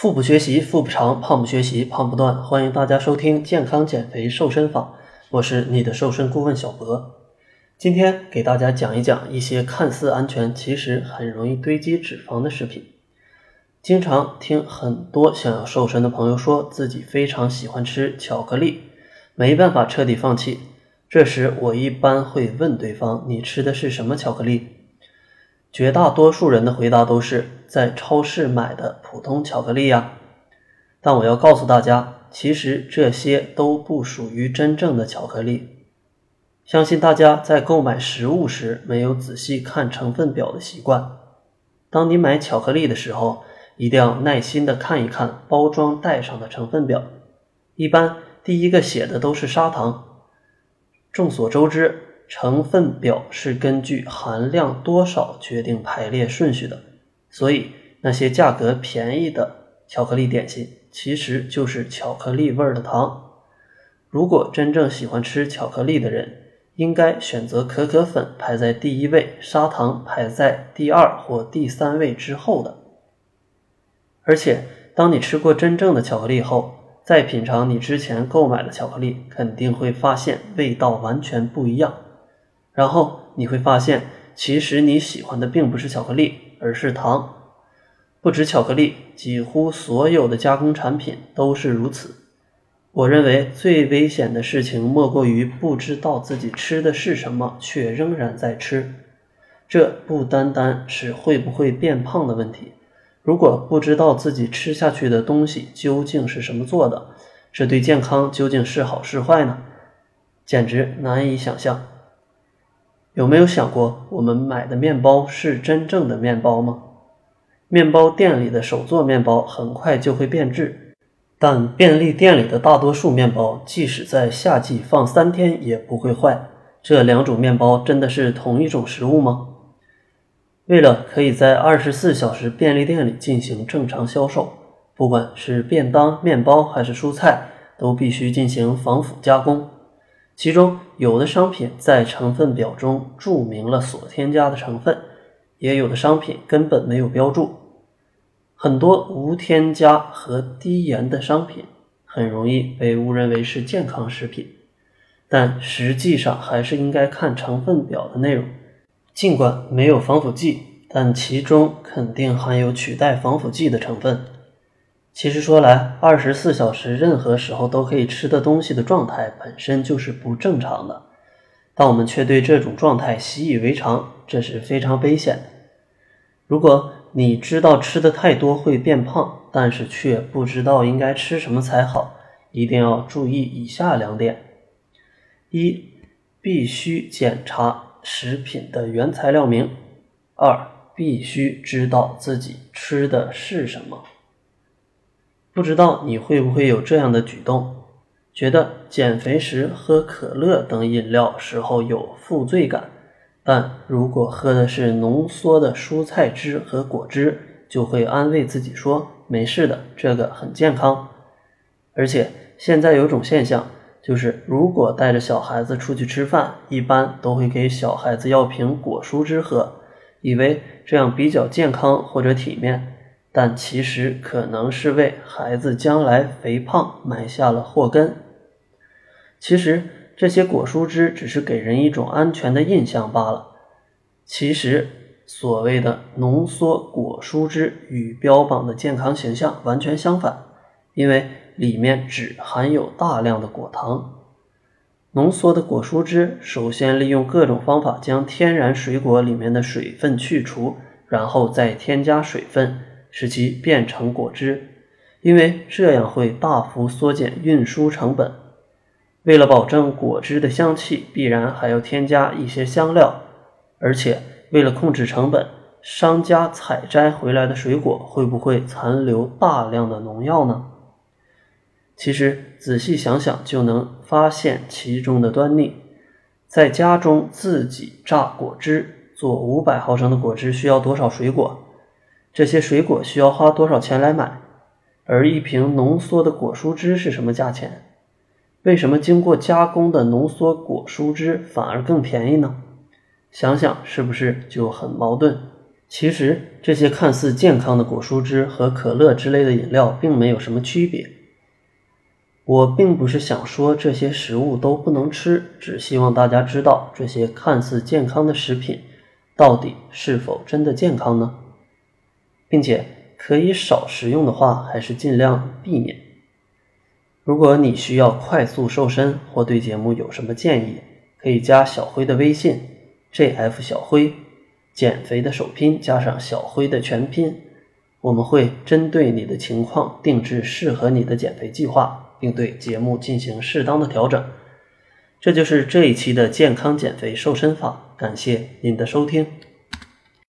腹部学习，腹部长；胖不学习，胖不断。欢迎大家收听健康减肥瘦身法，我是你的瘦身顾问小博。今天给大家讲一讲一些看似安全，其实很容易堆积脂肪的食品。经常听很多想要瘦身的朋友说自己非常喜欢吃巧克力，没办法彻底放弃。这时我一般会问对方：“你吃的是什么巧克力？”绝大多数人的回答都是在超市买的普通巧克力呀。但我要告诉大家，其实这些都不属于真正的巧克力。相信大家在购买食物时没有仔细看成分表的习惯。当你买巧克力的时候，一定要耐心的看一看包装袋上的成分表。一般第一个写的都是砂糖。众所周知。成分表是根据含量多少决定排列顺序的，所以那些价格便宜的巧克力点心其实就是巧克力味儿的糖。如果真正喜欢吃巧克力的人，应该选择可可粉排在第一位，砂糖排在第二或第三位之后的。而且，当你吃过真正的巧克力后，再品尝你之前购买的巧克力，肯定会发现味道完全不一样。然后你会发现，其实你喜欢的并不是巧克力，而是糖。不止巧克力，几乎所有的加工产品都是如此。我认为最危险的事情，莫过于不知道自己吃的是什么，却仍然在吃。这不单单是会不会变胖的问题，如果不知道自己吃下去的东西究竟是什么做的，这对健康究竟是好是坏呢？简直难以想象。有没有想过，我们买的面包是真正的面包吗？面包店里的手做面包很快就会变质，但便利店里的大多数面包，即使在夏季放三天也不会坏。这两种面包真的是同一种食物吗？为了可以在二十四小时便利店里进行正常销售，不管是便当、面包还是蔬菜，都必须进行防腐加工。其中有的商品在成分表中注明了所添加的成分，也有的商品根本没有标注。很多无添加和低盐的商品很容易被误认为是健康食品，但实际上还是应该看成分表的内容。尽管没有防腐剂，但其中肯定含有取代防腐剂的成分。其实说来，二十四小时任何时候都可以吃的东西的状态本身就是不正常的，但我们却对这种状态习以为常，这是非常危险的。如果你知道吃的太多会变胖，但是却不知道应该吃什么才好，一定要注意以下两点：一、必须检查食品的原材料名；二、必须知道自己吃的是什么。不知道你会不会有这样的举动，觉得减肥时喝可乐等饮料时候有负罪感，但如果喝的是浓缩的蔬菜汁和果汁，就会安慰自己说没事的，这个很健康。而且现在有种现象，就是如果带着小孩子出去吃饭，一般都会给小孩子要瓶果蔬汁喝，以为这样比较健康或者体面。但其实可能是为孩子将来肥胖埋下了祸根。其实这些果蔬汁只是给人一种安全的印象罢了。其实所谓的浓缩果蔬汁与标榜的健康形象完全相反，因为里面只含有大量的果糖。浓缩的果蔬汁首先利用各种方法将天然水果里面的水分去除，然后再添加水分。使其变成果汁，因为这样会大幅缩减运输成本。为了保证果汁的香气，必然还要添加一些香料，而且为了控制成本，商家采摘回来的水果会不会残留大量的农药呢？其实仔细想想就能发现其中的端倪。在家中自己榨果汁，做五百毫升的果汁需要多少水果？这些水果需要花多少钱来买？而一瓶浓缩的果蔬汁是什么价钱？为什么经过加工的浓缩果蔬汁反而更便宜呢？想想是不是就很矛盾？其实这些看似健康的果蔬汁和可乐之类的饮料并没有什么区别。我并不是想说这些食物都不能吃，只希望大家知道这些看似健康的食品到底是否真的健康呢？并且可以少食用的话，还是尽量避免。如果你需要快速瘦身或对节目有什么建议，可以加小辉的微信：jf 小辉，减肥的首拼加上小辉的全拼，我们会针对你的情况定制适合你的减肥计划。并对节目进行适当的调整，这就是这一期的健康减肥瘦身法。感谢您的收听。